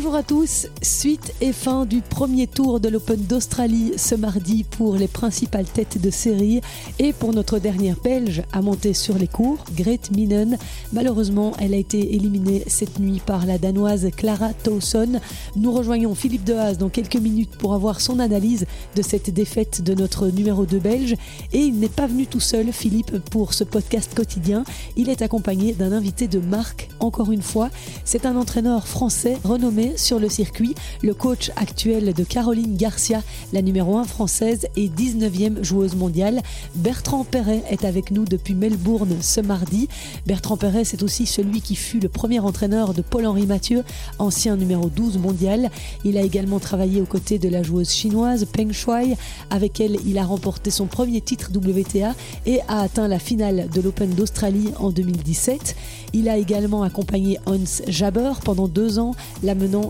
Bonjour à tous, suite et fin du premier tour de l'Open d'Australie ce mardi pour les principales têtes de série et pour notre dernière belge à monter sur les cours, Grete Minen. Malheureusement, elle a été éliminée cette nuit par la danoise Clara Towson. Nous rejoignons Philippe Dehaze dans quelques minutes pour avoir son analyse de cette défaite de notre numéro 2 belge et il n'est pas venu tout seul, Philippe, pour ce podcast quotidien. Il est accompagné d'un invité de marque, encore une fois. C'est un entraîneur français renommé sur le circuit, le coach actuel de Caroline Garcia, la numéro 1 française et 19e joueuse mondiale. Bertrand Perret est avec nous depuis Melbourne ce mardi. Bertrand Perret, c'est aussi celui qui fut le premier entraîneur de Paul-Henri Mathieu, ancien numéro 12 mondial. Il a également travaillé aux côtés de la joueuse chinoise Peng Shuai, avec elle il a remporté son premier titre WTA et a atteint la finale de l'Open d'Australie en 2017. Il a également accompagné Hans Jaber pendant deux ans,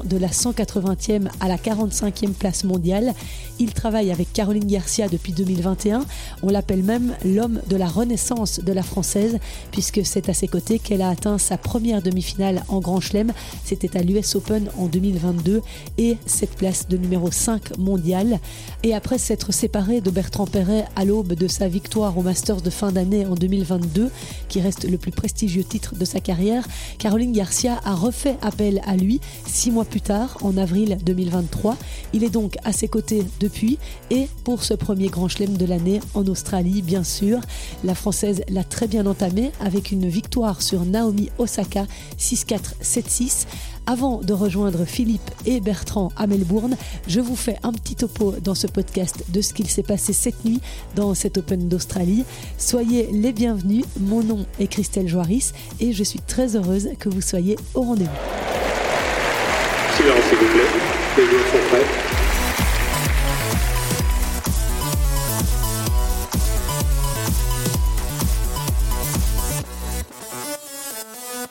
de la 180e à la 45e place mondiale. Il travaille avec Caroline Garcia depuis 2021. On l'appelle même l'homme de la renaissance de la française, puisque c'est à ses côtés qu'elle a atteint sa première demi-finale en Grand Chelem. C'était à l'US Open en 2022 et cette place de numéro 5 mondiale. Et après s'être séparée de Bertrand Perret à l'aube de sa victoire au Masters de fin d'année en 2022, qui reste le plus prestigieux titre de sa carrière, Caroline Garcia a refait appel à lui six mois plus tard, en avril 2023. Il est donc à ses côtés depuis et pour ce premier grand chelem de l'année en Australie, bien sûr. La Française l'a très bien entamé avec une victoire sur Naomi Osaka 6-4, 7-6. Avant de rejoindre Philippe et Bertrand à Melbourne, je vous fais un petit topo dans ce podcast de ce qu'il s'est passé cette nuit dans cet Open d'Australie. Soyez les bienvenus, mon nom est Christelle Joaris et je suis très heureuse que vous soyez au rendez-vous. Silence, s'il vous plaît. Les joueurs sont prêts.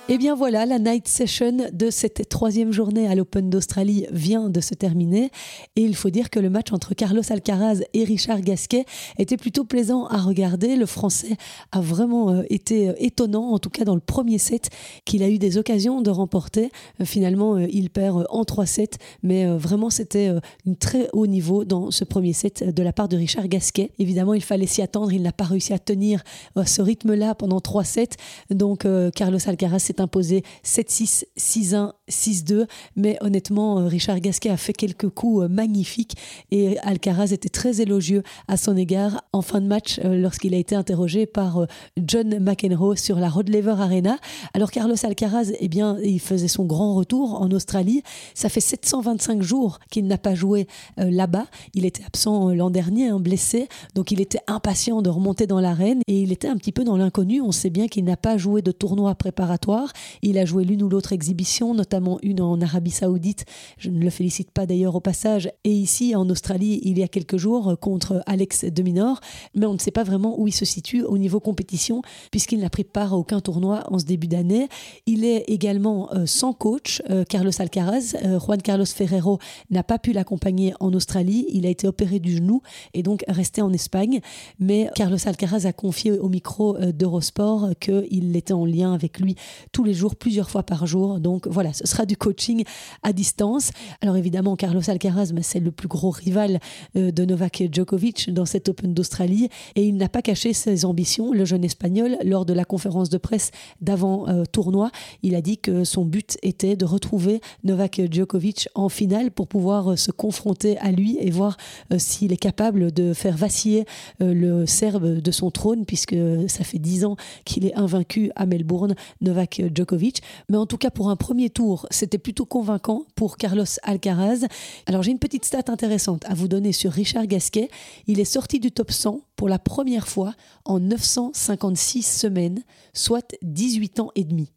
Et bien voilà, la night session de cette troisième journée à l'Open d'Australie vient de se terminer. Et il faut dire que le match entre Carlos Alcaraz et Richard Gasquet était plutôt plaisant à regarder. Le Français a vraiment euh, été euh, étonnant, en tout cas dans le premier set, qu'il a eu des occasions de remporter. Euh, finalement, il perd en 3-7, mais vraiment c'était un très haut niveau dans ce premier set de la part de Richard Gasquet. Évidemment, il fallait s'y attendre, il n'a pas réussi à tenir ce rythme-là pendant 3 sets. Donc Carlos Alcaraz s'est imposé 7-6, 6-1, 6-2. Mais honnêtement, euh, Richard Gasquet a fait quelques coups euh, magnifiques et Alcaraz était très élogieux à son égard en fin de match euh, lorsqu'il a été interrogé par John McEnroe sur la Rod Laver Arena. Alors Carlos Alcaraz, eh bien, il faisait son grand retour en Australie. Ça fait 725 jours qu'il n'a pas joué là-bas. Il était absent l'an dernier, hein, blessé, donc il était impatient de remonter dans l'arène et il était un petit peu dans l'inconnu. On sait bien qu'il n'a pas joué de tournoi préparatoire. Il a joué l'une ou l'autre exhibition, notamment une en Arabie Saoudite. Je ne le félicite pas d'ailleurs au passage. Et ici, en Australie, il y a quelques jours, contre Alex de Minor. Mais on ne sait pas vraiment où il se situe au niveau compétition, puisqu'il n'a pris part à aucun tournoi en ce début d'année. Il est également euh, sans coach, euh, Carlos Alcaraz. Euh, Juan Carlos Ferrero n'a pas pu l'accompagner en Australie. Il a été opéré du genou et donc resté en Espagne. Mais Carlos Alcaraz a confié au micro d'Eurosport qu'il était en lien avec lui tous les jours, plusieurs fois par jour. Donc voilà, ce sera du coaching à distance. Alors évidemment, Carlos Alcaraz, c'est le plus gros rival euh, de Novak Djokovic dans cet Open d'Australie et il n'a pas caché ses ambitions. Le jeune espagnol, lors de la conférence de presse d'avant euh, tournoi, il a dit que son but était de retrouver Novak Djokovic en finale pour pouvoir euh, se confronter à lui et voir s'il est capable de faire vaciller le Serbe de son trône puisque ça fait dix ans qu'il est invaincu à Melbourne. Novak Djokovic. Mais en tout cas, pour un premier tour, c'était plutôt convaincant pour Carlos Alcaraz. Alors j'ai une petite stat intéressante à vous donner sur Richard Gasquet. Il est sorti du top 100 pour la première fois en 956 semaines, soit 18 ans et demi.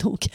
Donc,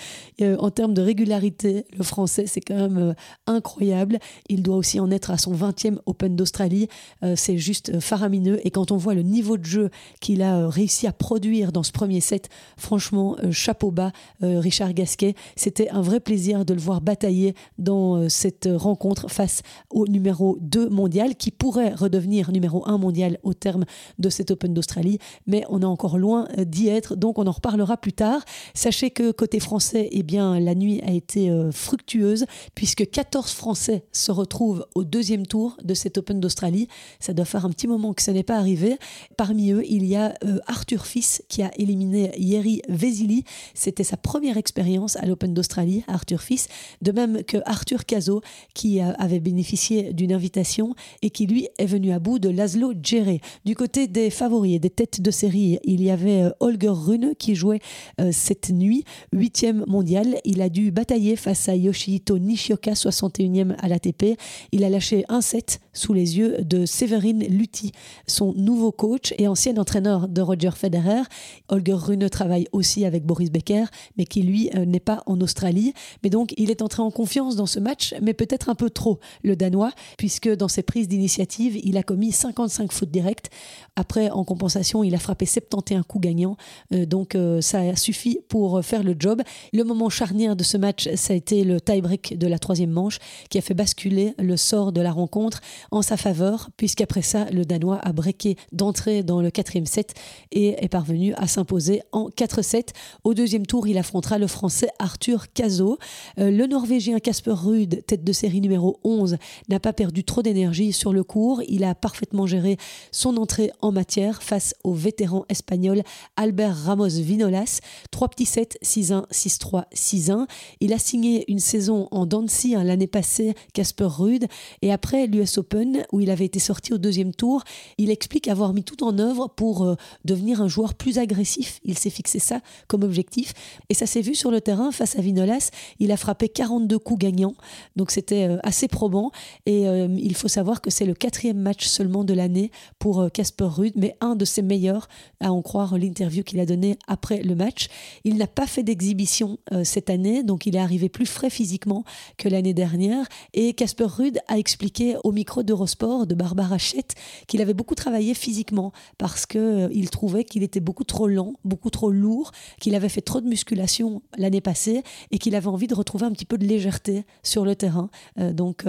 euh, en termes de régularité, le français, c'est quand même euh, incroyable. Il doit aussi en être à son 20e Open d'Australie. Euh, c'est juste faramineux. Et quand on voit le niveau de jeu qu'il a réussi à produire dans ce premier set, franchement, chapeau bas, Richard Gasquet. C'était un vrai plaisir de le voir batailler dans cette rencontre face au numéro 2 mondial, qui pourrait redevenir numéro 1 mondial au terme de cet Open d'Australie. Mais on est encore loin d'y être, donc on en reparlera plus tard. Sachez que côté français, eh bien, la nuit a été euh, fructueuse puisque 14 Français se retrouvent au deuxième tour de cet Open d'Australie. Ça doit faire un petit moment que ça n'est pas arrivé. Parmi eux, il y a euh, Arthur Fils qui a éliminé Yeri Vesili. C'était sa première expérience à l'Open d'Australie, Arthur Fils. De même que Arthur Cazot qui avait bénéficié d'une invitation et qui lui est venu à bout de Laszlo Djere. Du côté des favoris et des têtes de série, il y avait euh, Holger Rune qui jouait euh, cette nuit, huitième mondial. Il a dû batailler face à Yoshihito Nishioka, 61e à l'ATP. Il a lâché un set sous les yeux de Séverine Lutti, son nouveau coach et ancien entraîneur de Roger Federer. Holger Rune travaille aussi avec Boris Becker, mais qui lui euh, n'est pas en Australie. Mais donc il est entré en confiance dans ce match, mais peut-être un peu trop, le Danois, puisque dans ses prises d'initiative, il a commis 55 fautes directes. Après, en compensation, il a frappé 71 coups gagnants. Euh, donc euh, ça a suffi pour faire le job. Le moment charnière de ce match, ça a été le tie-break de la troisième manche qui a fait basculer le sort de la rencontre en sa faveur, puisqu'après ça, le Danois a breaké d'entrée dans le quatrième set et est parvenu à s'imposer en 4-7. Au deuxième tour, il affrontera le Français Arthur Cazot. Euh, le Norvégien Casper Ruud, tête de série numéro 11, n'a pas perdu trop d'énergie sur le cours. Il a parfaitement géré son entrée en matière face au vétéran espagnol Albert Ramos Vinolas. Trois petits sets, 6-1, 6-3, 6-1. Il a signé une saison en Dancy hein, l'année passée, Casper Ruud, et après l'US Open, où il avait été sorti au deuxième tour, il explique avoir mis tout en œuvre pour euh, devenir un joueur plus agressif. Il s'est fixé ça comme objectif, et ça s'est vu sur le terrain face à Vinolas. Il a frappé 42 coups gagnants, donc c'était euh, assez probant, et euh, il faut savoir que c'est le quatrième match seulement de l'année pour Casper Ruud, mais un de ses meilleurs, à en croire l'interview qu'il a donnée après le match. Il n'a pas fait d'exhibition cette année, donc il est arrivé plus frais physiquement que l'année dernière. Et Casper Ruud a expliqué au micro d'Eurosport de Barbara Schett qu'il avait beaucoup travaillé physiquement parce qu'il euh, il trouvait qu'il était beaucoup trop lent, beaucoup trop lourd, qu'il avait fait trop de musculation l'année passée et qu'il avait envie de retrouver un petit peu de légèreté sur le terrain. Euh, donc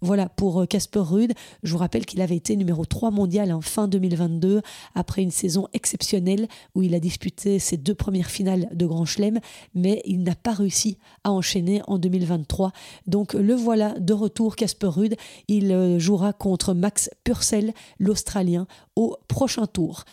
voilà, pour Casper Ruud, je vous rappelle qu'il avait été numéro 3 mondial en fin 2022 après une saison exceptionnelle où il a disputé ses deux premières finales de Grand Chelem, mais il n'a pas réussi à enchaîner en 2023. Donc le voilà de retour, Casper Ruud. Il euh, contre Max Purcell, l'Australien, au prochain tour.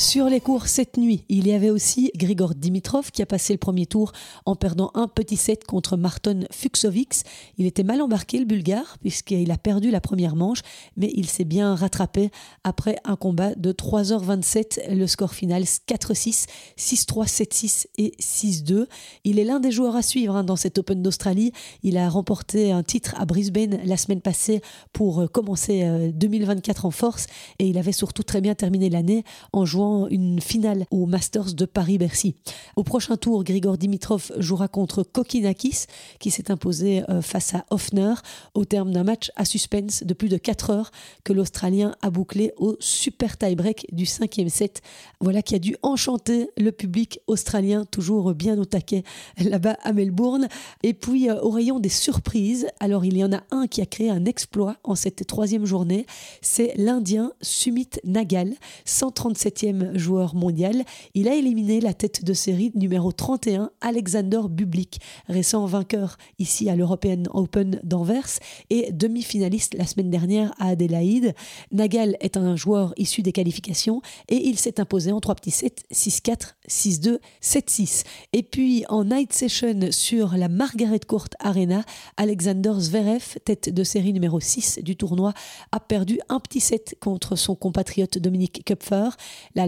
Sur les cours cette nuit, il y avait aussi Grigor Dimitrov qui a passé le premier tour en perdant un petit set contre Marton Fuxovics. Il était mal embarqué le Bulgare puisqu'il a perdu la première manche, mais il s'est bien rattrapé après un combat de 3h27. Le score final 4-6, 6-3, 7-6 et 6-2. Il est l'un des joueurs à suivre hein, dans cet Open d'Australie. Il a remporté un titre à Brisbane la semaine passée pour euh, commencer 2024 euh, en force et il avait surtout très bien terminé l'année en jouant une finale au Masters de Paris-Bercy. Au prochain tour, Grigor Dimitrov jouera contre Kokinakis, qui s'est imposé euh, face à Hoffner au terme d'un match à suspense de plus de 4 heures que l'Australien a bouclé au super tie-break du cinquième set. Voilà qui a dû enchanter le public australien, toujours bien au taquet là-bas à Melbourne. Et puis, euh, au rayon des surprises, alors il y en a un qui a créé un exploit en cette troisième journée, c'est l'Indien Sumit Nagal, 137e joueur mondial. Il a éliminé la tête de série numéro 31, Alexander Bublik, récent vainqueur ici à l'European Open d'Anvers et demi-finaliste la semaine dernière à Adélaïde. Nagal est un joueur issu des qualifications et il s'est imposé en 3 petits sets 6-4, 6-2, 7-6. Et puis en night session sur la Margaret Court Arena, Alexander Zverev, tête de série numéro 6 du tournoi, a perdu un petit set contre son compatriote Dominique Kupfer.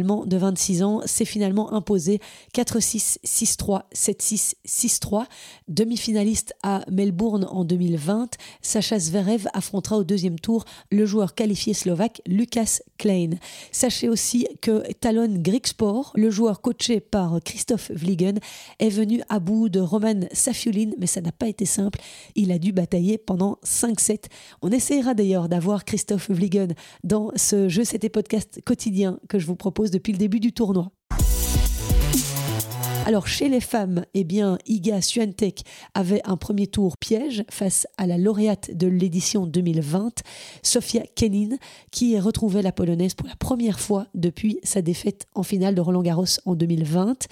L'Allemand de 26 ans s'est finalement imposé 4-6, 6-3, 7-6, 6-3. Demi-finaliste à Melbourne en 2020, Sacha Zverev affrontera au deuxième tour le joueur qualifié slovaque Lukas Klein. Sachez aussi que Talon Grigsport, le joueur coaché par Christophe Vliegen, est venu à bout de Roman Safiulin, mais ça n'a pas été simple. Il a dû batailler pendant 5-7. On essaiera d'ailleurs d'avoir Christophe Vliegen dans ce jeu, c'était podcast quotidien que je vous propose depuis le début du tournoi. Alors chez les femmes, eh bien Iga Swiatek avait un premier tour piège face à la lauréate de l'édition 2020, Sofia Kenin, qui retrouvait la polonaise pour la première fois depuis sa défaite en finale de Roland Garros en 2020.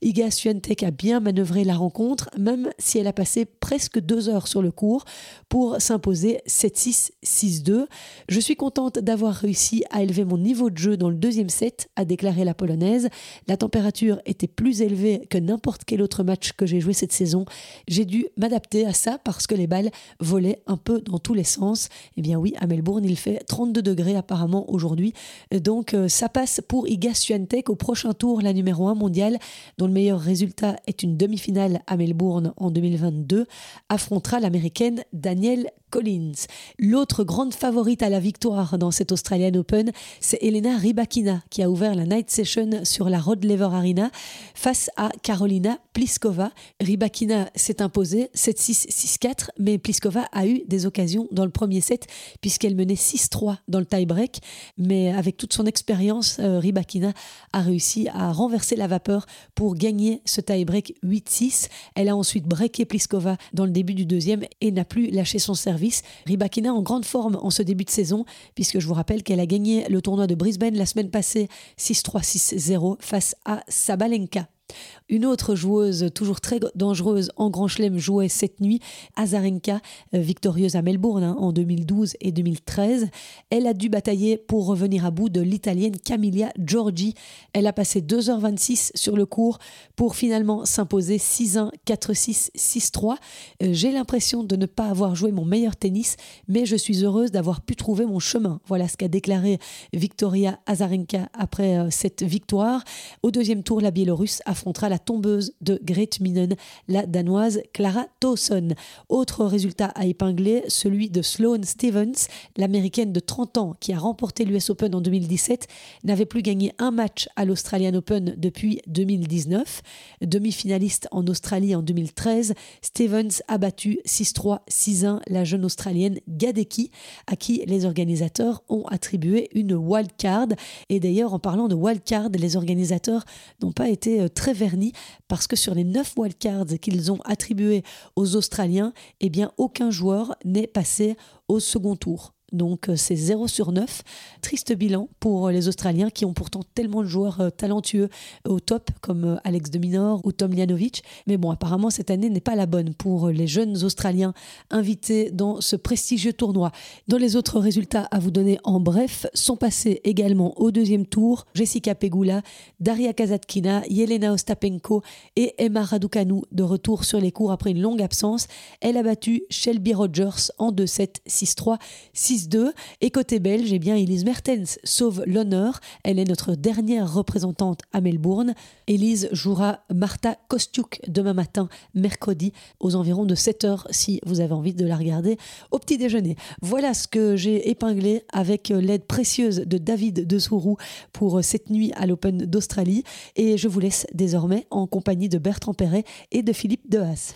Iga Swiatek a bien manœuvré la rencontre, même si elle a passé presque deux heures sur le cours pour s'imposer 7-6, 6-2. Je suis contente d'avoir réussi à élever mon niveau de jeu dans le deuxième set, a déclaré la polonaise. La température était plus élevée que n'importe quel autre match que j'ai joué cette saison. J'ai dû m'adapter à ça parce que les balles volaient un peu dans tous les sens. Eh bien oui, à Melbourne, il fait 32 degrés apparemment aujourd'hui. Donc euh, ça passe pour Iga Swiatek au prochain tour, la numéro 1 mondiale, dont le meilleur résultat est une demi-finale à Melbourne en 2022, affrontera l'américaine Danielle Collins. L'autre grande favorite à la victoire dans cette Australian Open, c'est Elena Rybakina qui a ouvert la night session sur la Rod Laver Arena face à Carolina Pliskova. Rybakina s'est imposée 7-6, 6-4, mais Pliskova a eu des occasions dans le premier set puisqu'elle menait 6-3 dans le tie-break. Mais avec toute son expérience, euh, Rybakina a réussi à renverser la vapeur pour gagner ce tie-break 8-6. Elle a ensuite breaké Pliskova dans le début du deuxième et n'a plus lâché son service. Rybakina en grande forme en ce début de saison puisque je vous rappelle qu'elle a gagné le tournoi de Brisbane la semaine passée 6-3, 6-0 face à Sabalenka. Une autre joueuse, toujours très dangereuse en Grand Chelem, jouait cette nuit, Azarenka, euh, victorieuse à Melbourne hein, en 2012 et 2013. Elle a dû batailler pour revenir à bout de l'italienne Camilla Giorgi. Elle a passé 2h26 sur le cours pour finalement s'imposer 6-1, 4-6, 6-3. J'ai l'impression de ne pas avoir joué mon meilleur tennis, mais je suis heureuse d'avoir pu trouver mon chemin. Voilà ce qu'a déclaré Victoria Azarenka après euh, cette victoire. Au deuxième tour, la Biélorusse affrontera la tombeuse de Great Minen, la danoise Clara Towson. Autre résultat à épingler, celui de Sloane Stevens, l'américaine de 30 ans qui a remporté l'US Open en 2017, n'avait plus gagné un match à l'Australian Open depuis 2019. Demi-finaliste en Australie en 2013, Stevens a battu 6-3, 6-1 la jeune Australienne Gadecki, à qui les organisateurs ont attribué une wild card. Et d'ailleurs, en parlant de wild card, les organisateurs n'ont pas été euh, très vernis parce que sur les 9 wildcards qu'ils ont attribués aux Australiens, eh bien aucun joueur n'est passé au second tour. Donc euh, c'est 0 sur 9. Triste bilan pour euh, les Australiens qui ont pourtant tellement de joueurs euh, talentueux au top comme Alex de Minor ou Tom Lianovic. Mais bon, apparemment cette année n'est pas la bonne pour les jeunes Australiens invités dans ce prestigieux tournoi. Dans les autres résultats à vous donner en bref, sont passés également au deuxième tour Jessica Pegula, Daria Kazatkina, Yelena Ostapenko et Emma Raducanu de retour sur les cours après une longue absence. Elle a battu Shelby Rogers en 2-7, 6-3, 6 2 Et côté belge, eh bien, Elise Mertens sauve l'honneur. Elle est notre dernière représentante à Melbourne. Elise jouera Marta Kostiuk demain matin, mercredi, aux environs de 7 heures, si vous avez envie de la regarder au petit déjeuner. Voilà ce que j'ai épinglé avec l'aide précieuse de David de Sourou pour cette nuit à l'Open d'Australie. Et je vous laisse désormais en compagnie de Bertrand Perret et de Philippe Dehaas.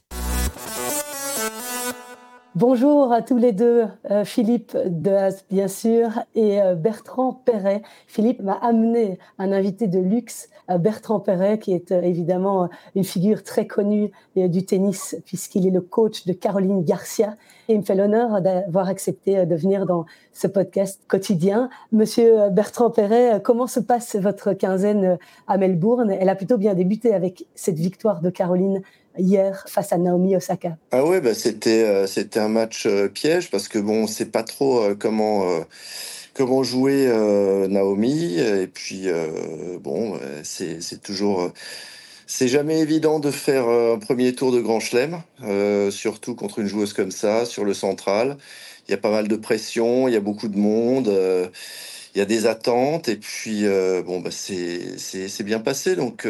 Bonjour à tous les deux, euh, Philippe Deas bien sûr et euh, Bertrand Perret. Philippe m'a amené un invité de luxe, euh, Bertrand Perret, qui est évidemment une figure très connue du tennis puisqu'il est le coach de Caroline Garcia. Et il me fait l'honneur d'avoir accepté de venir dans ce podcast quotidien. Monsieur Bertrand Perret, comment se passe votre quinzaine à Melbourne? Elle a plutôt bien débuté avec cette victoire de Caroline hier face à Naomi Osaka. Ah ouais, bah c'était euh, c'était un match euh, piège parce que bon, on sait pas trop euh, comment comment jouer Naomi et puis bon, c'est toujours c'est jamais évident de faire un premier tour de Grand Chelem, surtout contre une joueuse comme ça sur le central. Il y a pas mal de pression, il y a beaucoup de monde il y a des attentes et puis bon bah c'est bien passé donc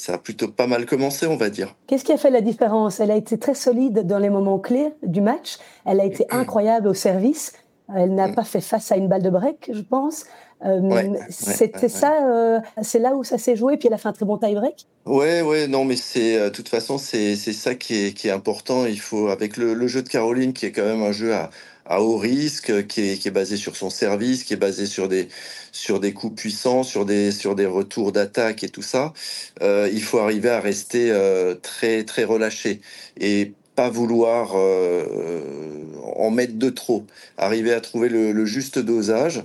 ça a plutôt pas mal commencé, on va dire. Qu'est-ce qui a fait la différence? Elle a été très solide dans les moments clés du match. Elle a été incroyable au service. Elle n'a mm. pas fait face à une balle de break, je pense. Euh, C'était ça, euh, c'est là où ça s'est joué. Puis elle a fait un très bon tie break. Ouais, ouais, non, mais c'est, euh, de toute façon, c'est ça qui est, qui est important. Il faut, avec le, jeu de Caroline, qui est quand même un jeu à, à haut risque, qui est, qui est basé sur son service, qui est basé sur des, sur des coups puissants, sur des, sur des retours d'attaque et tout ça. Euh, il faut arriver à rester euh, très, très relâché. Et pas vouloir euh, en mettre de trop, arriver à trouver le, juste dosage.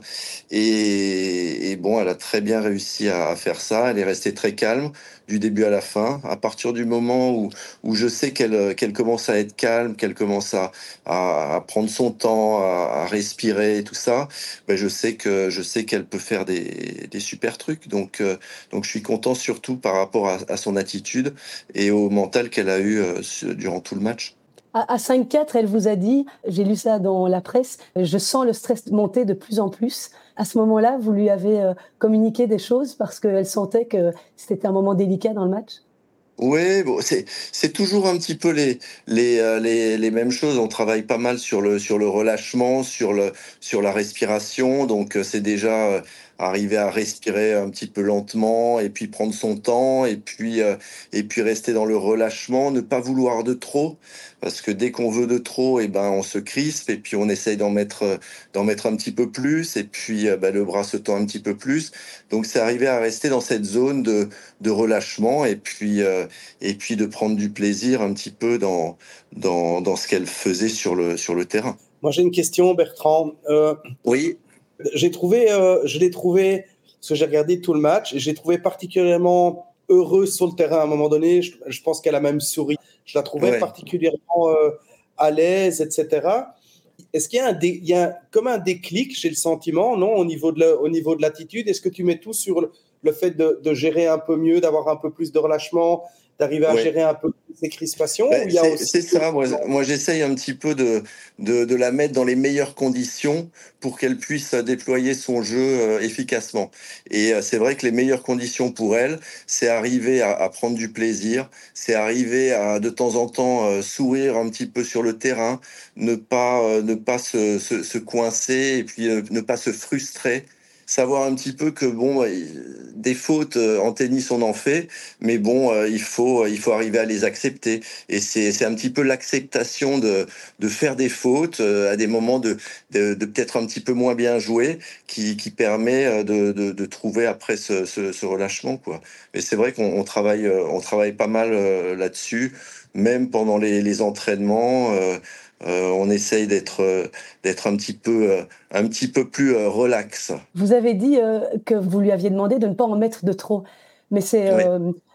Et, bon, elle a très bien réussi à, faire ça. Elle est restée très calme du début à la fin. À partir du moment où, où je sais qu'elle qu'elle commence à être calme, qu'elle commence à, à, prendre son temps, à, respirer, tout ça, ben je sais que je sais qu'elle peut faire des, des, super trucs. Donc euh, donc je suis content surtout par rapport à, à son attitude et au mental qu'elle a eu euh, durant tout le match. À 5-4, elle vous a dit, j'ai lu ça dans la presse, je sens le stress monter de plus en plus. À ce moment-là, vous lui avez euh, communiqué des choses parce qu'elle sentait que c'était un moment délicat dans le match? Oui, c'est toujours un petit peu euh, les, mêmes choses. On travaille pas mal sur le, relâchement, sur, sur la respiration. Donc, euh, c'est déjà arriver à respirer un petit peu lentement et puis prendre son temps et puis euh, et puis rester dans le relâchement, ne pas vouloir de trop parce que dès qu'on veut de trop et eh ben on se crispe et puis on essaye d'en mettre d'en mettre un petit peu plus et puis euh, ben, le bras se tend un petit peu plus. Donc c'est arriver à rester dans cette zone de de relâchement et puis euh, et puis de prendre du plaisir un petit peu dans dans dans ce qu'elle faisait sur le sur le terrain. Moi j'ai une question Bertrand. oui. J'ai trouvé, euh, je l'ai trouvé, parce que j'ai regardé tout le match, et j'ai trouvé particulièrement heureuse sur le terrain à un moment donné. Je, pense qu'elle a même souri. Je la trouvais particulièrement euh, à l'aise, etc. Est-ce qu'il y a, un il y a comme un déclic chez le sentiment, non, au niveau de au niveau de l'attitude? Est-ce que tu mets tout sur le, le fait de, de, gérer un peu mieux, d'avoir un peu plus de relâchement, d'arriver à gérer un peu ces crispations ben, C'est ça, moi, moi j'essaye un petit peu de, de, de, la mettre dans les meilleures conditions pour qu'elle puisse déployer son jeu euh, efficacement. Et euh, c'est vrai que les meilleures conditions pour elle, c'est arriver à, à, prendre du plaisir, c'est arriver à de temps en temps euh, sourire un petit peu sur le terrain, ne pas, ne pas se, se, se coincer et puis ne pas se frustrer savoir un petit peu que bon, des fautes euh, en tennis on en fait, mais bon, euh, il faut il faut arriver à les accepter. Et c'est un petit peu l'acceptation de de faire des fautes euh, à des moments de de, de peut-être un petit peu moins bien jouer qui qui permet de de, de trouver après ce, ce, relâchement quoi. Mais c'est vrai qu'on travaille on travaille pas mal là-dessus, même pendant les les entraînements. Euh, on essaye d'être euh, d'être un petit peu euh, un petit peu plus relax. Vous avez dit que vous lui aviez demandé de ne pas en mettre de trop, mais c'est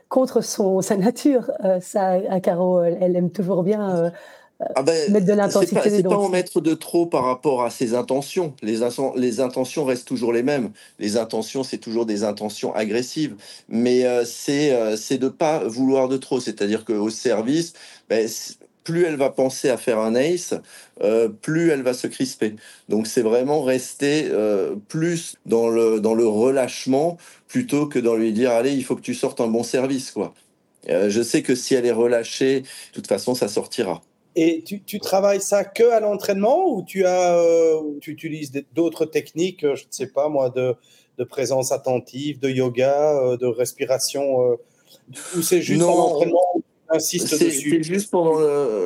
contre son sa nature. ça, à Caro, elle aime toujours bien. Ah ben, mettre de l'intensité C'est pas, pas en mettre de trop par rapport à ses intentions. Les, les intentions restent toujours les mêmes. Les intentions, c'est toujours des intentions agressives. Mais c'est c'est de pas vouloir de trop. C'est-à-dire qu'au service, ben, plus elle va penser à faire un ace, euh, plus elle va se crisper. Donc c'est vraiment rester euh, plus dans le, dans le relâchement plutôt que dans lui dire allez, il faut que tu sortes un bon service. quoi. Euh, je sais que si elle est relâchée, de toute façon, ça sortira. Et tu, tu travailles ça que à l'entraînement ou tu, as, tu utilises d'autres techniques, je ne sais pas moi, de, de présence attentive, de yoga, de respiration ou c'est juste en entraînement c'est juste pendant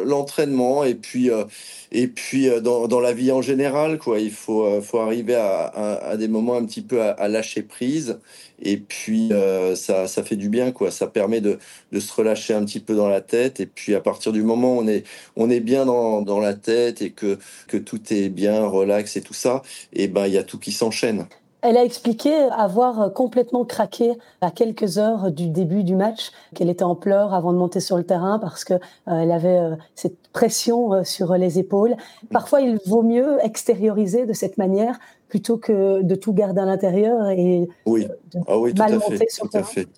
l'entraînement et puis euh, et puis euh, dans, dans, la vie en général quoi. Il faut euh, faut arriver à, à, des moments un petit peu à, lâcher prise et puis ça ça fait du bien quoi. Ça permet de, de se relâcher un petit peu dans la tête et puis à partir du moment où on est on est bien dans, dans la tête et que que tout est bien relax et tout ça, et ben il y a tout qui s'enchaîne. Elle a expliqué avoir complètement craqué à quelques heures du début du match, qu'elle était en pleurs avant de monter sur le terrain parce que euh, elle avait euh, cette pression euh, sur les épaules. Parfois, il vaut mieux extérioriser de cette manière plutôt que de tout garder à l'intérieur et oui. ah oui, mal monter sur le terrain. Fait.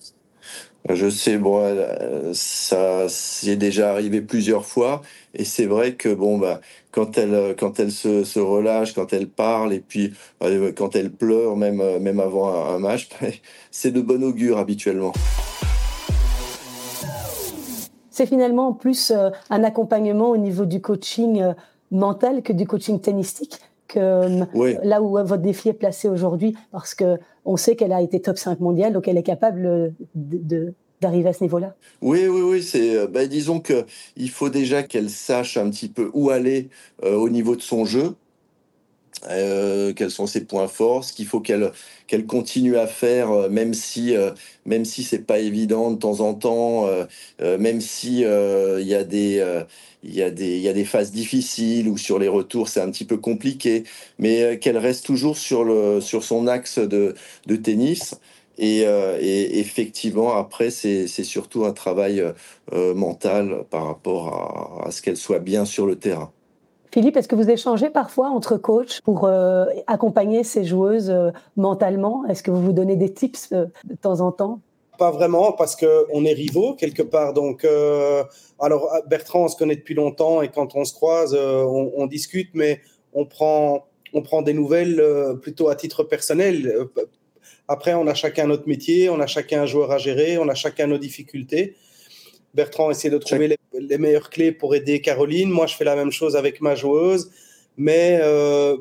Je sais, bon, ça c'est déjà arrivé plusieurs fois, et c'est vrai que bon, bah, quand elle, quand elle se, relâche, quand elle parle, et puis euh, quand elle pleure, même, même avant un, match, c'est de bon augure habituellement. C'est finalement plus euh, un accompagnement au niveau du coaching euh, mental que du coaching tennistique que là où votre défi est placé aujourd'hui, parce que on sait qu'elle a été top 5 mondial, donc elle est capable de, d'arriver à ce niveau-là Oui, oui, oui. C'est, euh, bah, disons que il faut déjà qu'elle sache un petit peu où aller euh, au niveau de son jeu. Euh, quels sont ses points forts, ce qu'il faut qu'elle qu'elle continue à faire, euh, même si euh, même si c'est pas évident de temps en temps, même si il y a des il y a des il y a des phases difficiles ou sur les retours c'est un petit peu compliqué, mais qu'elle reste toujours sur le sur son axe de de tennis. Et, et effectivement, après, c'est surtout un travail mental par rapport à, à ce qu'elle soit bien sur le terrain. Philippe, est-ce que vous échangez parfois entre coachs pour euh, accompagner ces joueuses euh, mentalement? Est-ce que vous vous donnez des tips euh, de temps en temps? Pas vraiment, parce qu'on est rivaux quelque part. Donc, alors Bertrand, on se connaît depuis longtemps et quand on se croise, on, on, discute, mais on prend, on prend des nouvelles plutôt à titre personnel. Après, on a chacun notre métier, on a chacun un joueur à gérer, on a chacun nos difficultés. Bertrand essaie de trouver les, meilleures clés pour aider Caroline. Moi, je fais la même chose avec ma joueuse. Mais euh,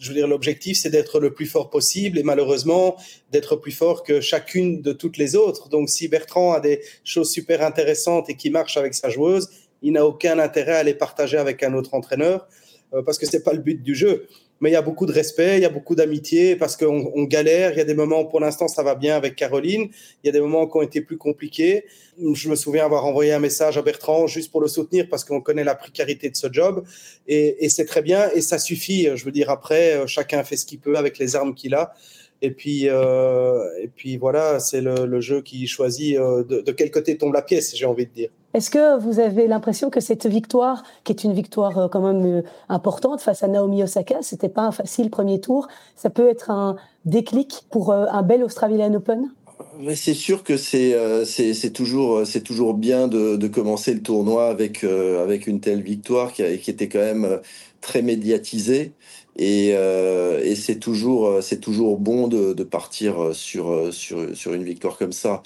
je veux dire, l'objectif, c'est d'être le plus fort possible et malheureusement d'être plus fort que chacune de toutes les autres. Donc, si Bertrand a des choses super intéressantes et qui marche avec sa joueuse, il n'a aucun intérêt à les partager avec un autre entraîneur euh, parce que c'est pas le but du jeu mais il y a beaucoup de respect, il y a beaucoup d'amitié parce qu'on galère. Il y a des moments, pour l'instant, ça va bien avec Caroline. Il y a des moments qui ont été plus compliqués. Je me souviens avoir envoyé un message à Bertrand juste pour le soutenir parce qu'on connaît la précarité de ce job. Et, c'est très bien et ça suffit. Je veux dire, après, euh, chacun fait ce qu'il peut avec les armes qu'il a. Et puis, euh, et puis voilà, c'est le, jeu qui choisit euh, de, quel côté tombe la pièce, j'ai envie de dire. Est-ce que vous avez l'impression que cette victoire, qui est une victoire euh, quand même euh, importante face à Naomi Osaka, c'était pas un facile premier tour, ça peut être un déclic pour un bel Australian Open? C'est sûr que c'est toujours toujours bien de, de, commencer le tournoi avec avec une telle victoire qui, qui était quand même très médiatisée et, et c'est toujours toujours bon de, de partir sur sur sur une victoire comme ça.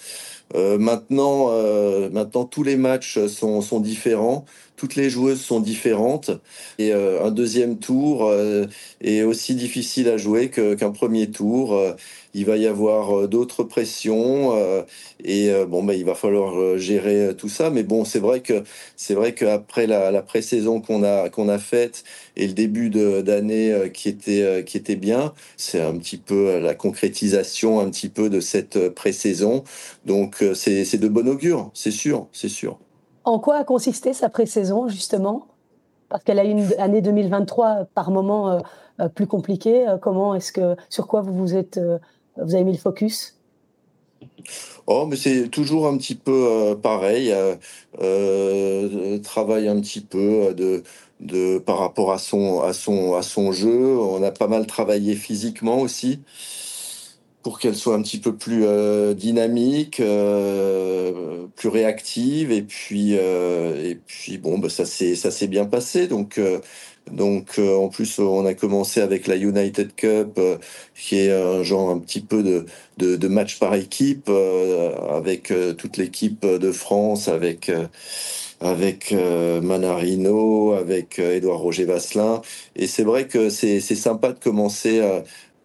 Euh, maintenant, euh, maintenant, tous les matchs sont, sont, différents, toutes les joueuses sont différentes, et euh, un deuxième tour est aussi difficile à jouer qu'un premier tour. il va y avoir d'autres pressions, et bon, bah, il va falloir gérer tout ça. Mais bon, c'est vrai que c'est vrai qu'après la, la pré-saison qu'on a qu'on a faite et le début d'année qui était qui était bien, c'est un petit peu la concrétisation un petit peu de cette pré-saison. Donc euh, c'est de bon augure, c'est sûr, c'est sûr. En quoi a consisté sa pré-saison justement? Parce qu'elle a eu une année 2023 par moment euh, euh, plus compliquée. Comment est-ce que sur quoi vous vous êtes vous avez mis le focus? Oh, mais c'est toujours un petit peu pareil. travail un petit peu de, de par rapport à son à son à son jeu. On a pas mal travaillé physiquement aussi pour qu'elle soit un petit peu plus euh, dynamique, euh, plus réactive. Et puis, euh, et puis bon, bah, ça s'est ça s'est bien passé. Donc, donc en plus, on a commencé avec la United Cup, qui est un genre un petit peu de de, de match par équipe, avec toute l'équipe de France, avec avec Manarino, avec Edouard Roger Vasselin. Et c'est vrai que c'est sympa de commencer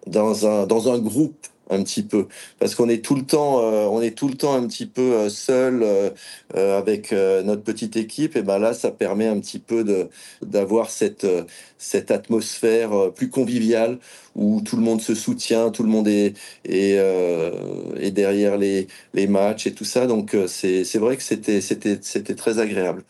dans un dans un groupe un petit peu. Parce qu'on est tout le temps euh, on est tout le temps un petit peu euh, seul euh, avec notre petite équipe. Et ben là ça permet un petit peu de d'avoir cette cette atmosphère plus conviviale où tout le monde se soutient tout le monde est est, derrière les les matchs et tout ça. Donc c'est vrai que c'était c'était très agréable.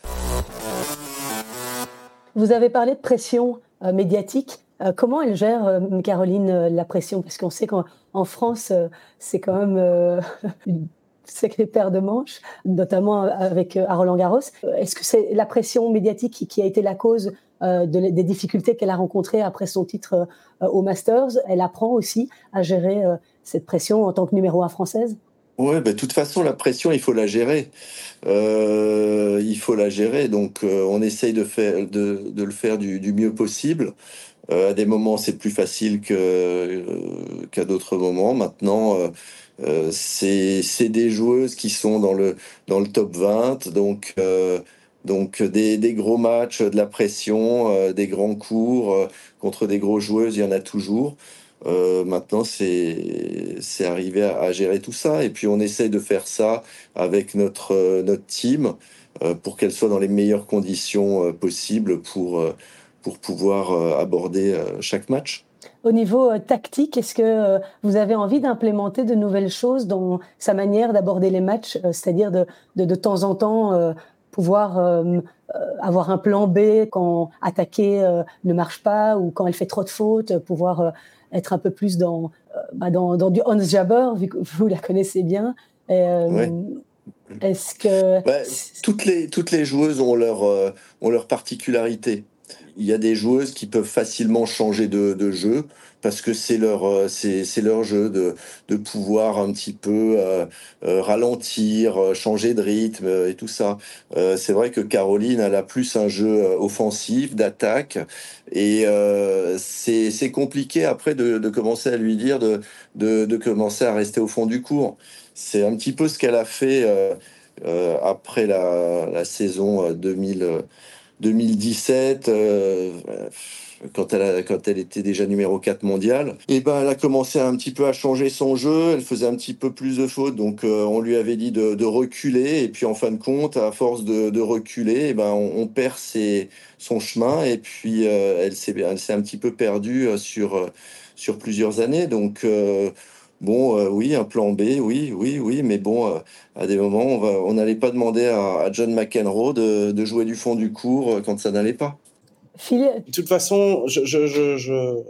Vous avez parlé de pression médiatique comment elle gère, euh, Caroline, euh, la pression? Parce qu'on sait qu'en France, c'est quand même une sacrée paire de manches, notamment avec Roland Garros. Est-ce que c'est la pression médiatique qui a été la cause des difficultés qu'elle a rencontrées après son titre au Masters? Elle apprend aussi à gérer cette pression en tant que numéro un française? Oui, bah, de toute façon, la pression, il faut la gérer. il faut la gérer. Donc, on essaye de, faire, de, le faire du mieux possible. Euh, à des moments, c'est plus facile euh, qu'à d'autres moments. Maintenant, euh, c'est, c'est des joueuses qui sont dans le, dans le top 20. Donc, donc des, des, gros matchs, de la pression, des grands cours contre des gros joueuses, il y en a toujours. Euh, maintenant, c'est arrivé à, à, gérer tout ça. Et puis, on essaye de faire ça avec notre, notre team euh, pour qu'elle soit dans les meilleures conditions possibles pour, pour pouvoir euh, aborder euh, chaque match. au niveau euh, tactique, est-ce que vous avez envie d'implémenter de nouvelles choses dans sa manière d'aborder les matchs, c'est-à-dire de, de, de, temps en temps pouvoir avoir un plan B quand attaquer ne marche pas ou quand elle fait trop de fautes, pouvoir être un peu plus dans, bah dans, dans, du Hans Jabber, vu que vous la connaissez bien. Est-ce que toutes les toutes les joueuses ont leur ont leur particularité. Il y a des joueuses qui peuvent facilement changer de, de jeu parce que c'est leur euh, c'est leur jeu de, de pouvoir un petit peu euh, euh, ralentir, changer de rythme et tout ça. c'est vrai que Caroline elle a plus un jeu offensif d'attaque et c'est compliqué après de, de, commencer à lui dire de, de, de commencer à rester au fond du cours. C'est un petit peu ce qu'elle a fait après la, la saison 2000. 2017, euh, quand, elle a, quand elle était déjà numéro 4 mondial, et ben elle a commencé un petit peu à changer son jeu, elle faisait un petit peu plus de fautes, donc euh, on lui avait dit de, reculer, et puis en fin de compte, à force de, reculer, et ben on, perd ses, son chemin, et puis euh, elle s'est un petit peu perdue sur, sur plusieurs années, donc Bon, euh, oui, un plan B, oui, oui, oui, mais bon, euh, à des moments, on n'allait pas demander à, John McEnroe de, jouer du fond du cours euh, quand ça n'allait pas. De toute façon, je,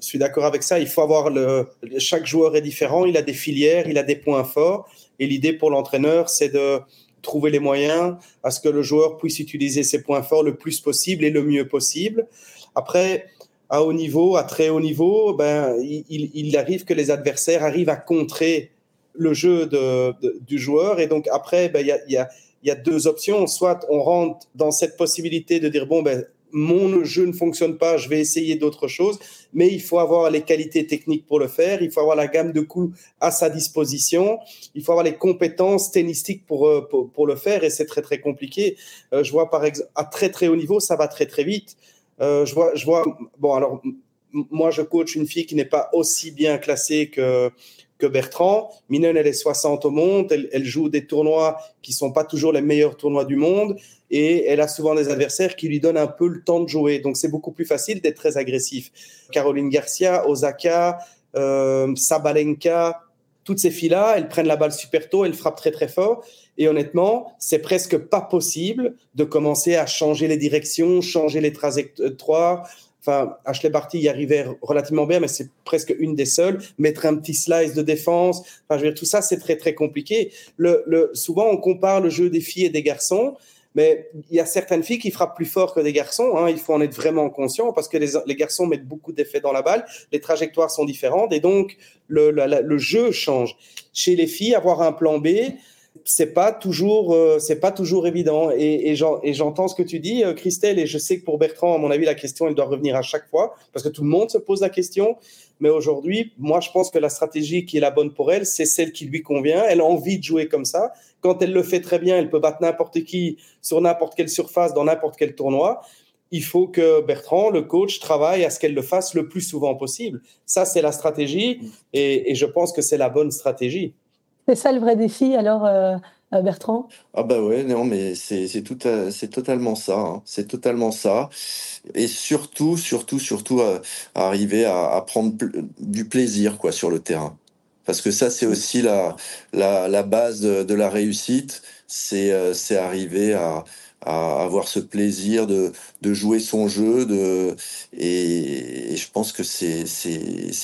suis d'accord avec ça. Il faut avoir le. Chaque joueur est différent. Il a des filières, il a des points forts. Et l'idée pour l'entraîneur, c'est de trouver les moyens à ce que le joueur puisse utiliser ses points forts le plus possible et le mieux possible. Après, à haut niveau, à très haut niveau, ben, il, arrive que les adversaires arrivent à contrer le jeu de, du joueur. Et donc après, ben, il y, a, y, a, deux options. Soit on rentre dans cette possibilité de dire, bon, ben, mon jeu ne fonctionne pas, je vais essayer d'autres choses, mais il faut avoir les qualités techniques pour le faire, il faut avoir la gamme de coups à sa disposition, il faut avoir les compétences tennistiques pour, euh, pour le faire, et c'est très très compliqué. Euh, je vois par exemple, à très très haut niveau, ça va très très vite. Euh, je vois. Bon, alors moi, je coach une fille qui n'est pas aussi bien classée que que Bertrand. Minen, elle est 60 au monde. Elle, joue des tournois qui sont pas toujours les meilleurs tournois du monde. Et elle a souvent des adversaires qui lui donnent un peu le temps de jouer. Donc, c'est beaucoup plus facile d'être très agressif. Caroline Garcia, Osaka, euh, Sabalenka, toutes ces filles-là, elles prennent la balle super tôt, elles frappent très très fort. Et honnêtement, c'est presque pas possible de commencer à changer les directions, changer les trajectoires. Enfin, Ashley Barty y arrivait relativement bien, mais c'est presque une des seules. Mettre un petit slice de défense. Enfin, je veux dire, tout ça, c'est très, très compliqué. Le, le, souvent, on compare le jeu des filles et des garçons. Mais il y a certaines filles qui frappent plus fort que des garçons. Hein. Il faut en être vraiment conscient parce que les, les garçons mettent beaucoup d'effets dans la balle. Les trajectoires sont différentes et donc le, le jeu change. Chez les filles, avoir un plan B, c'est pas toujours euh, c'est pas toujours évident. Et, j'entends ce que tu dis euh, Christelle et je sais que pour Bertrand à mon avis la question elle doit revenir à chaque fois parce que tout le monde se pose la question. Mais aujourd'hui moi je pense que la stratégie qui est la bonne pour elle c'est celle qui lui convient. Elle a envie de jouer comme ça. Quand elle le fait très bien elle peut battre n'importe qui sur n'importe quelle surface dans n'importe quel tournoi. Il faut que Bertrand, le coach, travaille à ce qu'elle le fasse le plus souvent possible. Ça, c'est la stratégie et je pense que c'est la bonne stratégie. C'est ça le vrai défi alors, euh, euh, Bertrand? Ah bah ouais, non, mais c'est tout, c'est totalement ça. Hein. C'est totalement ça. Et surtout, surtout, surtout, arriver à, prendre du plaisir quoi sur le terrain. Parce que ça, c'est aussi la, la, la, base de, la réussite. C'est euh, arriver à, à avoir ce plaisir de, de jouer son jeu. De, et, je pense que c'est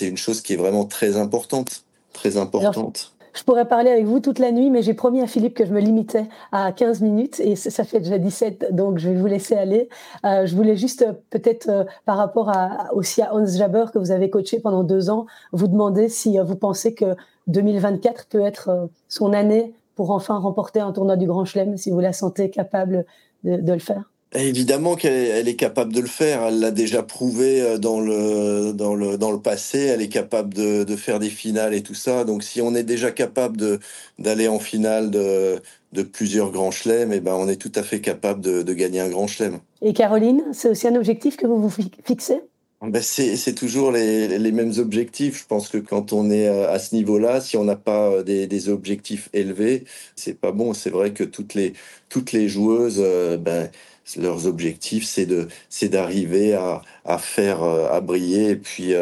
une chose qui est vraiment très importante. Très importante. Je pourrais parler avec vous toute la nuit, mais j'ai promis à Philippe que je me limitais à 15 minutes et ça fait déjà 17, donc je vais vous laisser aller. Euh, je voulais juste euh, peut-être euh, par rapport à, aussi à Hans Jaber que vous avez coaché pendant deux ans, vous demander si vous pensez que 2024 peut être son année pour enfin remporter un tournoi du Grand Chelem, si vous la sentez capable de le faire. Évidemment qu'elle est capable de le faire. Elle l'a déjà prouvé euh, dans le, dans le, dans le passé. Elle est capable de, de faire des finales et tout ça. Donc, si on est déjà capable d'aller en finale de, de plusieurs grands chelems, eh ben, on est tout à fait capable de, de gagner un grand chelem. Et Caroline, c'est aussi un objectif que vous vous fixez? Ben c'est toujours les, les, mêmes objectifs. Je pense que quand on est à ce niveau-là, si on n'a pas des, des, objectifs élevés, c'est pas bon. C'est vrai que toutes les, toutes les joueuses, ben, leurs objectifs, c'est de, c'est d'arriver à, à, faire, à briller et puis,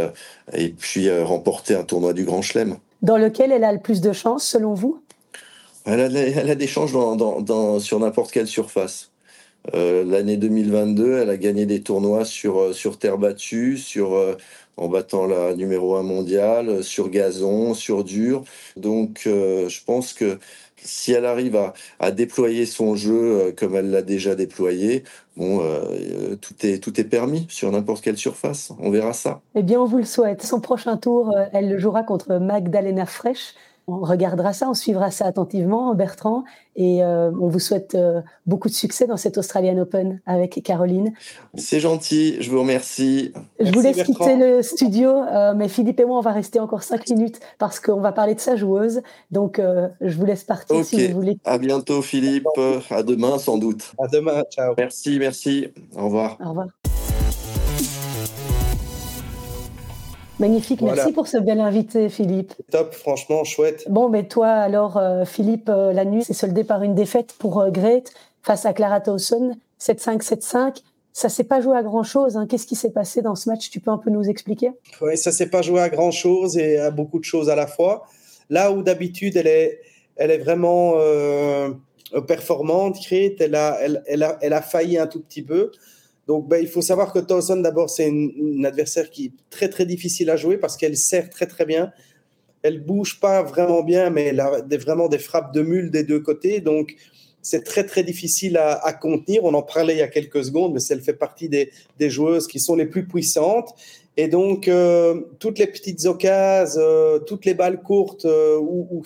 et puis remporter un tournoi du Grand Chelem. Dans lequel elle a le plus de chance, selon vous? Elle a, elle a, des chances dans, dans, dans, sur n'importe quelle surface. Euh, L'année 2022, elle a gagné des tournois sur, euh, sur terre battue, sur, euh, en battant la numéro 1 mondiale, sur gazon, sur dur. Donc, euh, je pense que si elle arrive à, déployer son jeu comme elle l'a déjà déployé, bon, tout, est, tout est permis sur n'importe quelle surface. On verra ça. Eh bien, on vous le souhaite. Son prochain tour, elle le jouera contre Magdalena Fresh on regardera ça, on suivra ça attentivement, Bertrand, et euh, on vous souhaite euh, beaucoup de succès dans cet Australian Open avec Caroline. C'est gentil, je vous remercie. Je vous laisse quitter le studio, euh, mais Philippe et moi, on va rester encore cinq minutes parce qu'on va parler de sa joueuse. Donc, je vous laisse partir si vous voulez. À bientôt, Philippe. À demain, sans doute. À demain. Ciao. Merci, merci. Au revoir. Au revoir. Magnifique, merci pour ce bel invité, Philippe. Top, franchement, chouette. Bon, mais toi, alors, euh, Philippe, euh, la nuit s'est soldée par une défaite pour euh, Grete face à Clara Towson, 7-5, 7-5. Ça s'est pas joué à grand chose. Hein. Qu'est-ce qui s'est passé dans ce match? Tu peux un peu nous expliquer? Oui, ça s'est pas joué à grand chose et à beaucoup de choses à la fois. Là où d'habitude elle est, elle est vraiment performante, Grete, elle a, elle, elle, a, elle a failli un tout petit peu. Donc, ben, il faut savoir que Towson, d'abord, c'est une, adversaire qui est très, très difficile à jouer parce qu'elle sert très, très bien. Elle bouge pas vraiment bien, mais elle a vraiment des frappes de mule des deux côtés. Donc, c'est très, très difficile à, contenir. On en parlait il y a quelques secondes, mais elle fait partie des, joueuses qui sont les plus puissantes. Et donc, euh, toutes les petites occasions, euh, toutes les balles courtes euh, où, où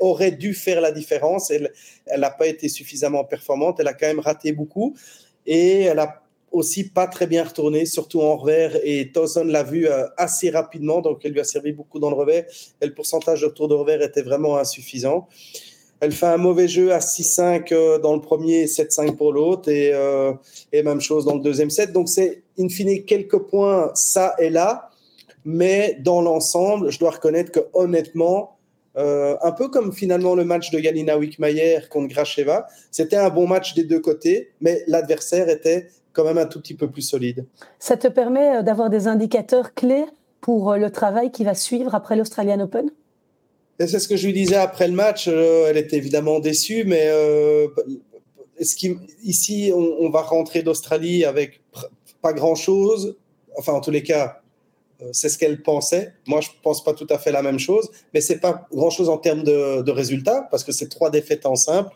aurait dû faire la différence, elle n'a pas été suffisamment performante. Elle a quand même raté beaucoup. Et elle a aussi pas très bien retourné, surtout en revers. Et Towson l'a vu euh, assez rapidement, donc elle lui a servi beaucoup dans le revers. Et le pourcentage de retour de revers était vraiment insuffisant. Elle fait un mauvais jeu à 6-5 euh, dans le premier, 7-5 pour l'autre, et, euh, et, même chose dans le deuxième set. Donc c'est in fine quelques points, ça et là. Mais dans l'ensemble, je dois reconnaître que honnêtement, un peu comme finalement le match de Galina Wickmayer contre Gracheva, c'était un bon match des deux côtés, mais l'adversaire était quand même un tout petit peu plus solide. Ça te permet euh, d'avoir des indicateurs clés pour euh, le travail qui va suivre après l'Australian Open? C'est ce que je lui disais après le match. Euh, elle était évidemment déçue, mais ici, on, va rentrer d'Australie avec pas grand-chose? Enfin, en tous les cas, c'est ce qu'elle pensait. Moi, je pense pas tout à fait la même chose, mais c'est pas grand-chose en termes de, de résultats parce que c'est trois défaites en simple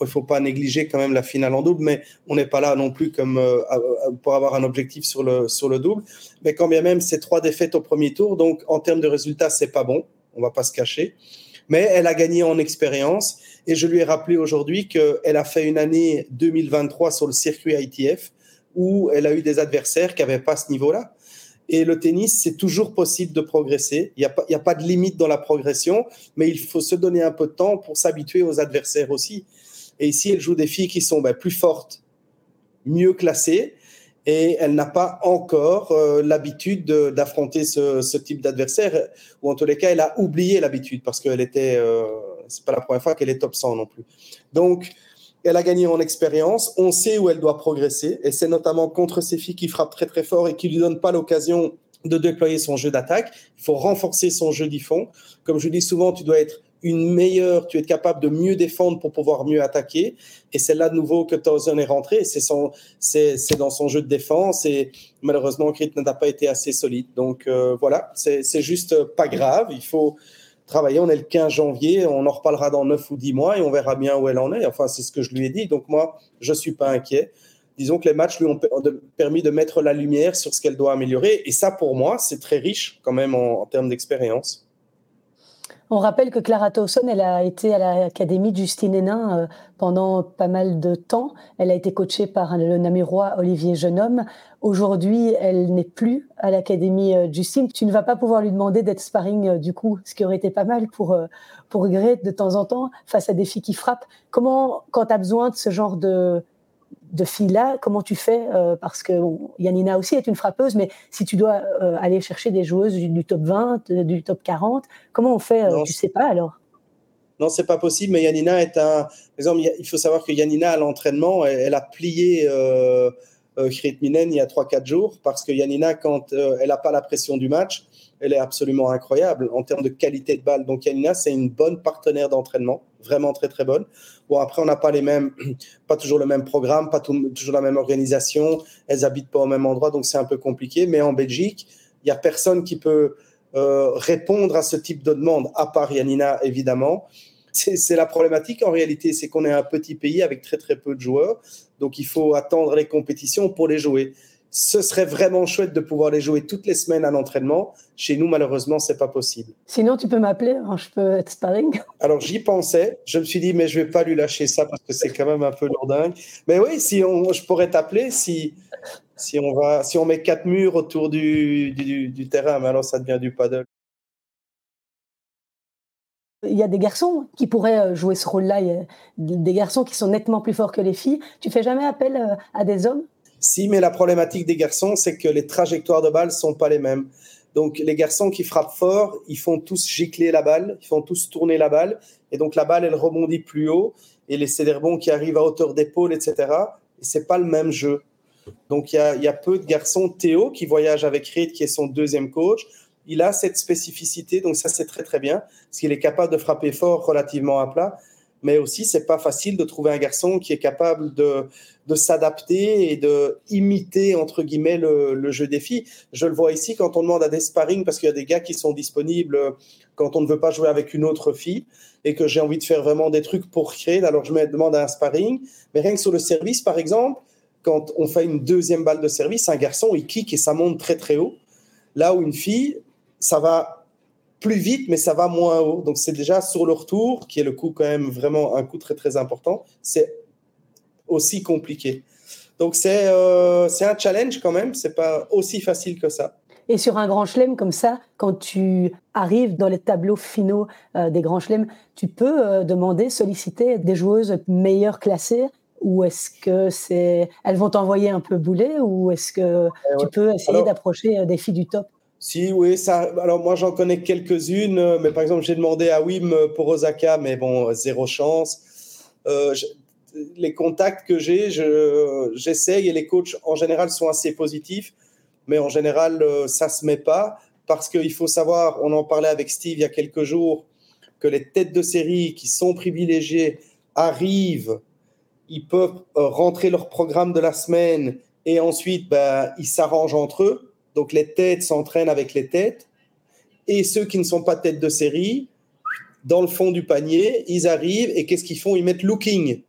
il ne faut pas négliger quand même la finale en double, mais on n'est pas là non plus comme euh, pour avoir un objectif sur le, sur le double. Mais quand bien même, c'est trois défaites au premier tour, donc en termes de résultats, c'est pas bon, on va pas se cacher. Mais elle a gagné en expérience et je lui ai rappelé aujourd'hui qu'elle a fait une année 2023 sur le circuit ITF où elle a eu des adversaires qui n'avaient pas ce niveau-là. Et le tennis, c'est toujours possible de progresser. Il n'y a, a pas de limite dans la progression, mais il faut se donner un peu de temps pour s'habituer aux adversaires aussi. Et ici, elle joue des filles qui sont ben, plus fortes, mieux classées, et elle n'a pas encore euh, l'habitude d'affronter ce, type d'adversaire, ou en tous les cas, elle a oublié l'habitude parce qu'elle était, euh, c'est pas la première fois qu'elle est top 100 non plus. Donc, elle a gagné en expérience, on sait où elle doit progresser, et c'est notamment contre ces filles qui frappent très très fort et qui lui donnent pas l'occasion de déployer son jeu d'attaque. Il faut renforcer son jeu fond. Comme je dis souvent, tu dois être une meilleure, tu es capable de mieux défendre pour pouvoir mieux attaquer. Et c'est là de nouveau que Towson est rentré. C'est son, c'est, dans son jeu de défense et malheureusement, Crit n'a pas été assez solide. Donc euh, voilà, c'est, c'est juste pas grave. Il faut travailler. On est le 15 janvier, on en reparlera dans 9 ou 10 mois et on verra bien où elle en est. Enfin, c'est ce que je lui ai dit. Donc moi, je suis pas inquiet. Disons que les matchs lui ont permis de mettre la lumière sur ce qu'elle doit améliorer. Et ça, pour moi, c'est très riche quand même en termes d'expérience. On rappelle que Clara Towson, elle a été à l'académie de Justine Hénin euh, pendant pas mal de temps. Elle a été coachée par le namurois Olivier Jeunhomme. Aujourd'hui, elle n'est plus à l'académie euh, Justine. Tu ne vas pas pouvoir lui demander d'être sparring euh, du coup, ce qui aurait été pas mal pour pour Grete de temps en temps face à des filles qui frappent. Comment, quand tu as besoin de ce genre de de filles-là, comment tu fais Parce que Yanina aussi est une frappeuse, mais si tu dois aller chercher des joueuses du, top 20, du top 40, comment on fait Tu sais pas alors? Non, c'est pas possible, mais Yanina est un. Par exemple, il faut savoir que Yanina, à l'entraînement, elle, a plié euh, euh, Minen il y a 3-4 jours parce que Yanina, quand elle n'a pas la pression du match, elle est absolument incroyable en termes de qualité de balle. Donc Yanina, c'est une bonne partenaire d'entraînement, vraiment très très bonne. Bon, après, on n'a pas les mêmes, pas toujours le même programme, pas toujours la même organisation. Elles habitent pas au même endroit, donc c'est un peu compliqué. Mais en Belgique, il y a personne qui peut euh, répondre à ce type de demande, à part Yanina évidemment. C'est la problématique en réalité, c'est qu'on est un petit pays avec très très peu de joueurs, donc il faut attendre les compétitions pour les jouer ce serait vraiment chouette de pouvoir les jouer toutes les semaines à l'entraînement. Chez nous, malheureusement, c'est pas possible. Sinon, tu peux m'appeler, hein, je peux être sparring. Alors, j'y pensais. Je me suis dit, mais je vais pas lui lâcher ça parce que c'est quand même un peu lourdingue. Mais oui, si on, je pourrais t'appeler si, si, on va, si on met quatre murs autour du, du, du terrain, mais alors ça devient du paddle. Il y a des garçons qui pourraient euh, jouer ce rôle-là, des garçons qui sont nettement plus forts que les filles. Tu fais jamais appel euh, à des hommes? Si, mais la problématique des garçons, c'est que les trajectoires de balles sont pas les mêmes. Donc, les garçons qui frappent fort, ils font tous gicler la balle, ils font tous tourner la balle, et donc la balle, elle rebondit plus haut, et les céderbons qui arrivent à hauteur d'épaule, etc. Et c'est pas le même jeu. Donc, il y a, peu de garçons. Théo, qui voyage avec Reed, qui est son deuxième coach, il a cette spécificité, donc ça, c'est très, très bien, parce qu'il est capable de frapper fort relativement à plat mais aussi c'est pas facile de trouver un garçon qui est capable de, de s'adapter et de imiter entre guillemets le, jeu des filles. Je le vois ici quand on demande à des sparring parce qu'il y a des gars qui sont disponibles quand on ne veut pas jouer avec une autre fille et que j'ai envie de faire vraiment des trucs pour créer. Alors je me demande à un sparring, mais rien que sur le service par exemple, quand on fait une deuxième balle de service, un garçon il kick et ça monte très très haut. Là où une fille, ça va plus vite, mais ça va moins haut. Donc c'est déjà sur le retour, qui est le coup quand même vraiment un coup très très important, c'est aussi compliqué. Donc c'est euh, c'est un challenge quand même, c'est pas aussi facile que ça. Et sur un grand chelem comme ça, quand tu arrives dans les tableaux finaux euh, des grands chelems, tu peux euh, demander, solliciter des joueuses meilleures classées? Ou est-ce que c'est elles vont t'envoyer un peu bouler? Ou est-ce que eh tu peux essayer d'approcher des filles du top? Si, oui, ça. Alors, moi, j'en connais quelques-unes, euh, mais par exemple, j'ai demandé à Wim euh, pour Osaka, mais bon, zéro chance. Euh, les contacts que j'ai, j'essaye et les coachs en général sont assez positifs, mais en général, ça se met pas parce qu'il faut savoir, on en parlait avec Steve il y a quelques jours, que les têtes de série qui sont privilégiées arrivent, ils peuvent rentrer leur programme de la semaine et ensuite, ben, ils s'arrangent entre eux donc les têtes s'entraînent avec les têtes. Et ceux qui ne sont pas têtes de série, dans le fond du panier, ils arrivent et qu'est-ce qu'ils font? Ils mettent looking.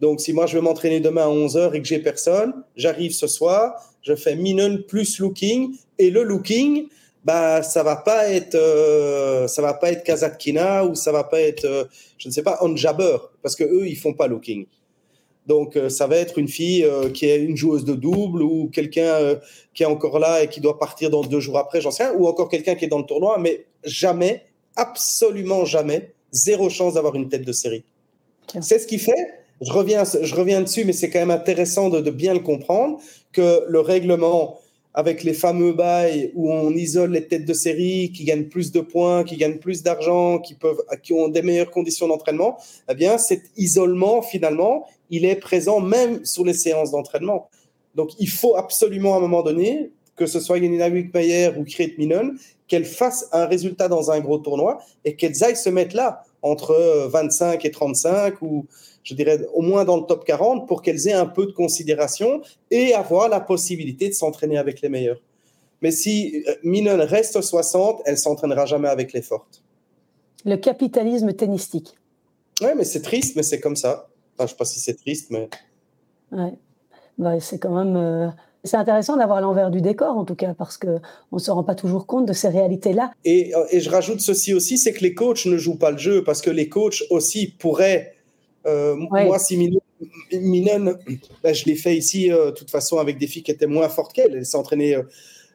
Donc si moi je veux m'entraîner demain à 11h et que j'ai personne, j'arrive ce soir, je fais Minen plus looking et le looking, bah ça va pas être euh, ça va pas être Kazatkina ou ça va pas être euh, je ne sais pas Onjabber parce que eux ils font pas looking. Donc, euh, ça va être une fille euh, qui est une joueuse de double ou quelqu'un euh, qui est encore là et qui doit partir dans deux jours après, j'en sais rien, ou encore quelqu'un qui est dans le tournoi, mais jamais, absolument jamais, zéro chance d'avoir une tête de série. C'est ce qui fait, je reviens, je reviens dessus, mais c'est quand même intéressant de, bien le comprendre, que le règlement avec les fameux bails où on isole les têtes de série qui gagnent plus de points, qui gagnent plus d'argent, qui peuvent, qui ont des meilleures conditions d'entraînement, eh bien, cet isolement, finalement, il est présent même sur les séances d'entraînement. Donc, il faut absolument à un moment donné, que ce soit Yanina Wickmeyer ou Kret Minon, qu'elles fassent un résultat dans un gros tournoi et qu'elles aillent se mettre là, entre 25 et 35 ou je dirais au moins dans le top 40 pour qu'elles aient un peu de considération et avoir la possibilité de s'entraîner avec les meilleurs. Mais si euh, Minon reste 60, elle s'entraînera jamais avec les fortes. Le capitalisme tennistique. Oui, mais c'est triste, mais c'est comme ça. Enfin, je ne sais pas si c'est triste, mais. Ouais. Bah, c'est quand même. Euh, c'est intéressant d'avoir l'envers du décor, en tout cas, parce qu'on ne se rend pas toujours compte de ces réalités-là. Et, euh, et, je rajoute ceci aussi c'est que les coachs ne jouent pas le jeu, parce que les coachs aussi pourraient euh, moi, si Minen, ben, je l'ai fait ici, euh, de toute façon, avec des filles qui étaient moins fortes qu'elle. Elle s'entraînait. Euh,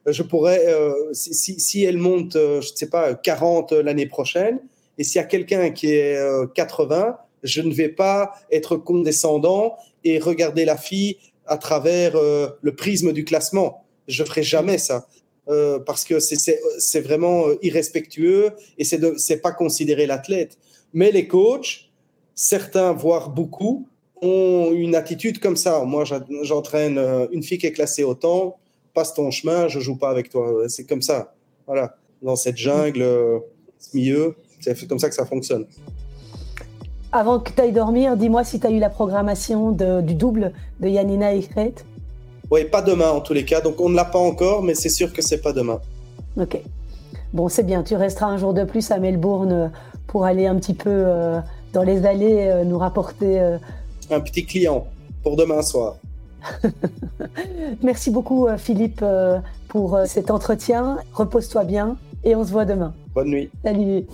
je pourrais, si, si, elle monte, je ne sais pas, 40 l'année prochaine, et s'il y a quelqu'un qui est 80, Je ne vais pas être condescendant et regarder la fille à travers euh, le prisme du classement. Je ferai jamais ça. Euh, parce que c'est vraiment euh, irrespectueux et c'est pas considérer l'athlète. Mais les coachs, certains, voire beaucoup, ont une attitude comme ça. Moi, j'entraîne une fille qui est classée au temps, passe ton chemin, je joue pas avec toi. C'est comme ça. Voilà. Dans cette jungle, ce milieu, c'est comme ça que ça fonctionne. Avant que tu ailles dormir, dis-moi si tu as eu la programmation du double de Yanina et Crete. Oui, pas demain en tous les cas. Donc on ne l'a pas encore, mais c'est sûr que c'est pas demain. Ok. Bon, c'est bien. Tu resteras un jour de plus à Melbourne euh, pour aller un petit peu euh, dans les allées euh, nous rapporter. Un petit client pour demain soir. Merci beaucoup, Philippe, pour cet entretien. Repose-toi bien et on se voit demain. Bonne nuit. Salut.